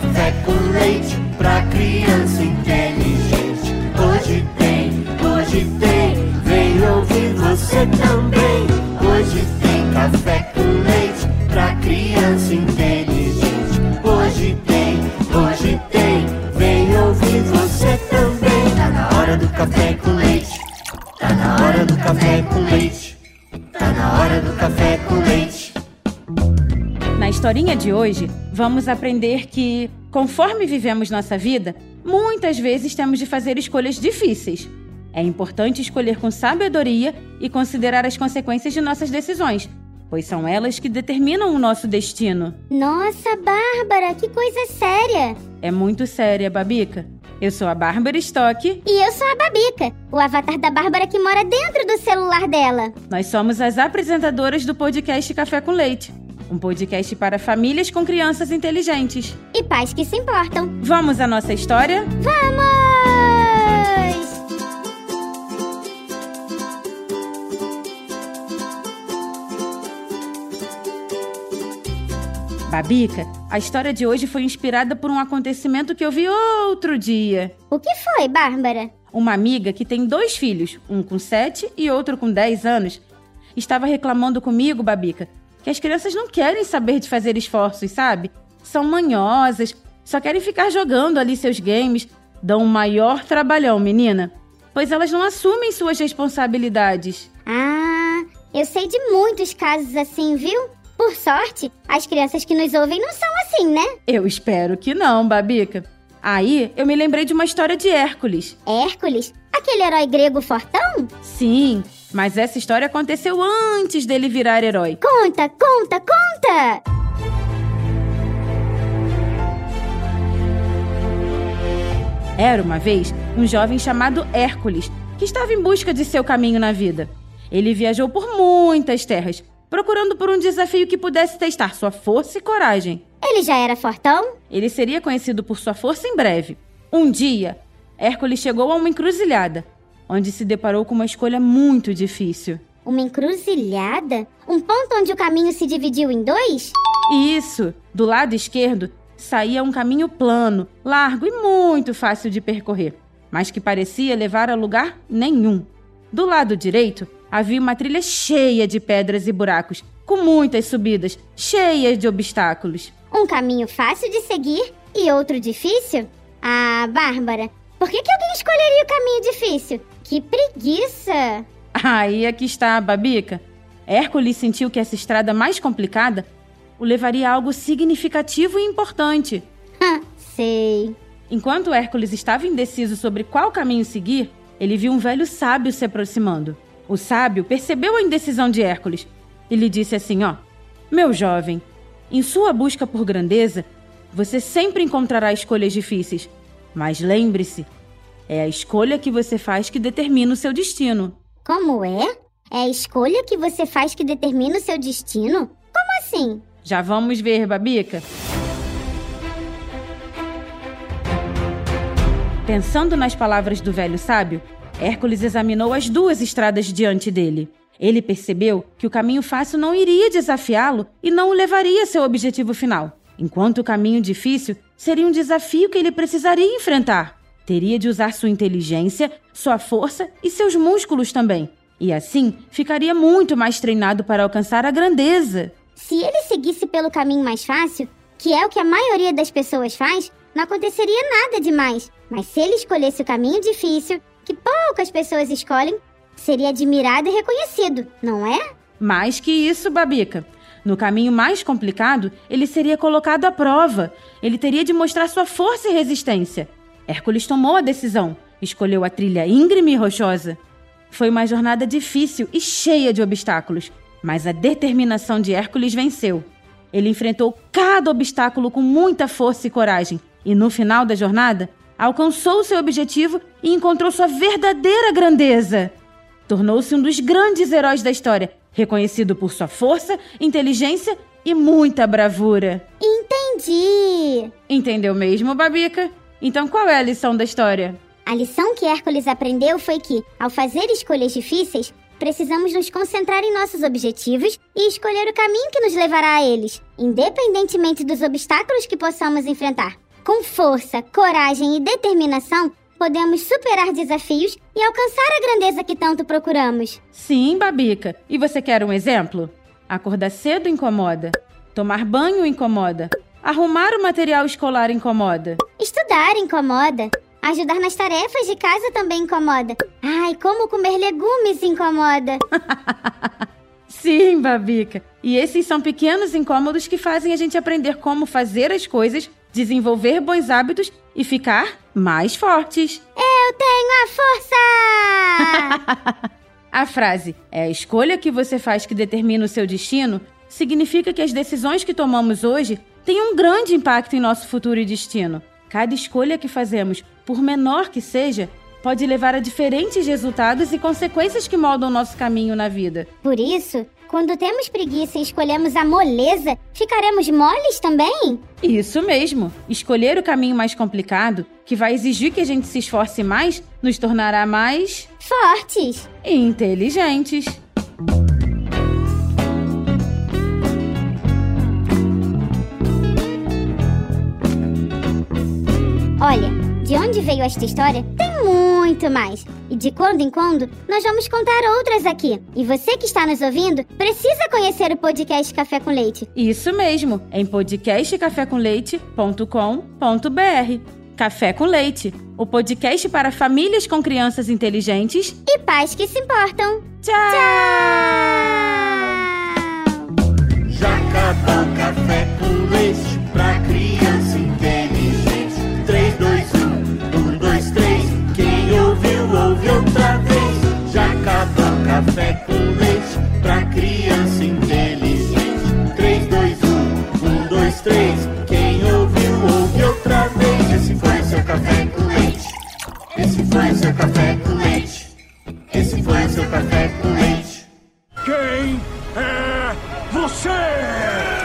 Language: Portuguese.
café com leite pra criança inteligente. Hoje tem, hoje tem, vem ouvir você também. Hoje tem café com leite pra criança inteligente. Historinha de hoje, vamos aprender que, conforme vivemos nossa vida, muitas vezes temos de fazer escolhas difíceis. É importante escolher com sabedoria e considerar as consequências de nossas decisões, pois são elas que determinam o nosso destino. Nossa, Bárbara, que coisa séria! É muito séria, Babica. Eu sou a Bárbara Stock. E eu sou a Babica, o avatar da Bárbara que mora dentro do celular dela. Nós somos as apresentadoras do podcast Café com Leite, um podcast para famílias com crianças inteligentes. E pais que se importam. Vamos à nossa história? Vamos! Babica, a história de hoje foi inspirada por um acontecimento que eu vi outro dia. O que foi, Bárbara? Uma amiga que tem dois filhos, um com 7 e outro com 10 anos, estava reclamando comigo, Babica, que as crianças não querem saber de fazer esforços, sabe? São manhosas, só querem ficar jogando ali seus games, dão um maior trabalhão, menina. Pois elas não assumem suas responsabilidades. Ah, eu sei de muitos casos assim, viu? Por sorte, as crianças que nos ouvem não são assim, né? Eu espero que não, Babica. Aí eu me lembrei de uma história de Hércules. Hércules? Aquele herói grego fortão? Sim, mas essa história aconteceu antes dele virar herói. Conta, conta, conta! Era uma vez um jovem chamado Hércules que estava em busca de seu caminho na vida. Ele viajou por muitas terras, procurando por um desafio que pudesse testar sua força e coragem. Ele já era fortão? Ele seria conhecido por sua força em breve. Um dia, Hércules chegou a uma encruzilhada, onde se deparou com uma escolha muito difícil. Uma encruzilhada? Um ponto onde o caminho se dividiu em dois? Isso! Do lado esquerdo saía um caminho plano, largo e muito fácil de percorrer, mas que parecia levar a lugar nenhum. Do lado direito havia uma trilha cheia de pedras e buracos, com muitas subidas, cheias de obstáculos. Um caminho fácil de seguir e outro difícil? Ah, Bárbara, por que, que alguém escolheria o caminho difícil? Que preguiça! Aí aqui está a Babica. Hércules sentiu que essa estrada mais complicada o levaria a algo significativo e importante. Sei. Enquanto Hércules estava indeciso sobre qual caminho seguir, ele viu um velho sábio se aproximando. O sábio percebeu a indecisão de Hércules e lhe disse assim: Ó, meu jovem, em sua busca por grandeza, você sempre encontrará escolhas difíceis. Mas lembre-se, é a escolha que você faz que determina o seu destino. Como é? É a escolha que você faz que determina o seu destino? Como assim? Já vamos ver, Babica. Pensando nas palavras do velho sábio, Hércules examinou as duas estradas diante dele. Ele percebeu que o caminho fácil não iria desafiá-lo e não o levaria a seu objetivo final, enquanto o caminho difícil seria um desafio que ele precisaria enfrentar. Teria de usar sua inteligência, sua força e seus músculos também. E assim ficaria muito mais treinado para alcançar a grandeza. Se ele seguisse pelo caminho mais fácil, que é o que a maioria das pessoas faz, não aconteceria nada demais. Mas se ele escolhesse o caminho difícil, que poucas pessoas escolhem, seria admirado e reconhecido, não é? Mais que isso, Babica. No caminho mais complicado, ele seria colocado à prova. Ele teria de mostrar sua força e resistência. Hércules tomou a decisão. Escolheu a trilha íngreme e rochosa. Foi uma jornada difícil e cheia de obstáculos, mas a determinação de Hércules venceu. Ele enfrentou cada obstáculo com muita força e coragem, e no final da jornada, alcançou seu objetivo e encontrou sua verdadeira grandeza. Tornou-se um dos grandes heróis da história, reconhecido por sua força, inteligência e muita bravura. Entendi! Entendeu mesmo, Babica? Então qual é a lição da história? A lição que Hércules aprendeu foi que, ao fazer escolhas difíceis, precisamos nos concentrar em nossos objetivos e escolher o caminho que nos levará a eles, independentemente dos obstáculos que possamos enfrentar. com força, coragem e determinação, podemos superar desafios e alcançar a grandeza que tanto procuramos. Sim, Babica. E você quer um exemplo? Acordar cedo incomoda. Tomar banho incomoda. Arrumar o material escolar incomoda. Estudar incomoda. Ajudar nas tarefas de casa também incomoda. Ai, como comer legumes incomoda. Sim, Babica. E esses são pequenos incômodos que fazem a gente aprender como fazer as coisas, desenvolver bons hábitos e ficar mais fortes. Eu tenho a força! a frase é a escolha que você faz que determina o seu destino significa que as decisões que tomamos hoje têm um grande impacto em nosso futuro e destino. Cada escolha que fazemos, por menor que seja, pode levar a diferentes resultados e consequências que moldam nosso caminho na vida. Por isso, quando temos preguiça e escolhemos a moleza, ficaremos moles também? Isso mesmo. Escolher o caminho mais complicado, que vai exigir que a gente se esforce mais, nos tornará mais fortes e inteligentes. Olha, de onde veio esta história tem muito mais. E de quando em quando nós vamos contar outras aqui. E você que está nos ouvindo precisa conhecer o podcast Café com Leite. Isso mesmo, em podcastcafécomleite.com.br. Café com Leite, o podcast para famílias com crianças inteligentes e pais que se importam. Tchau! Tchau! é você!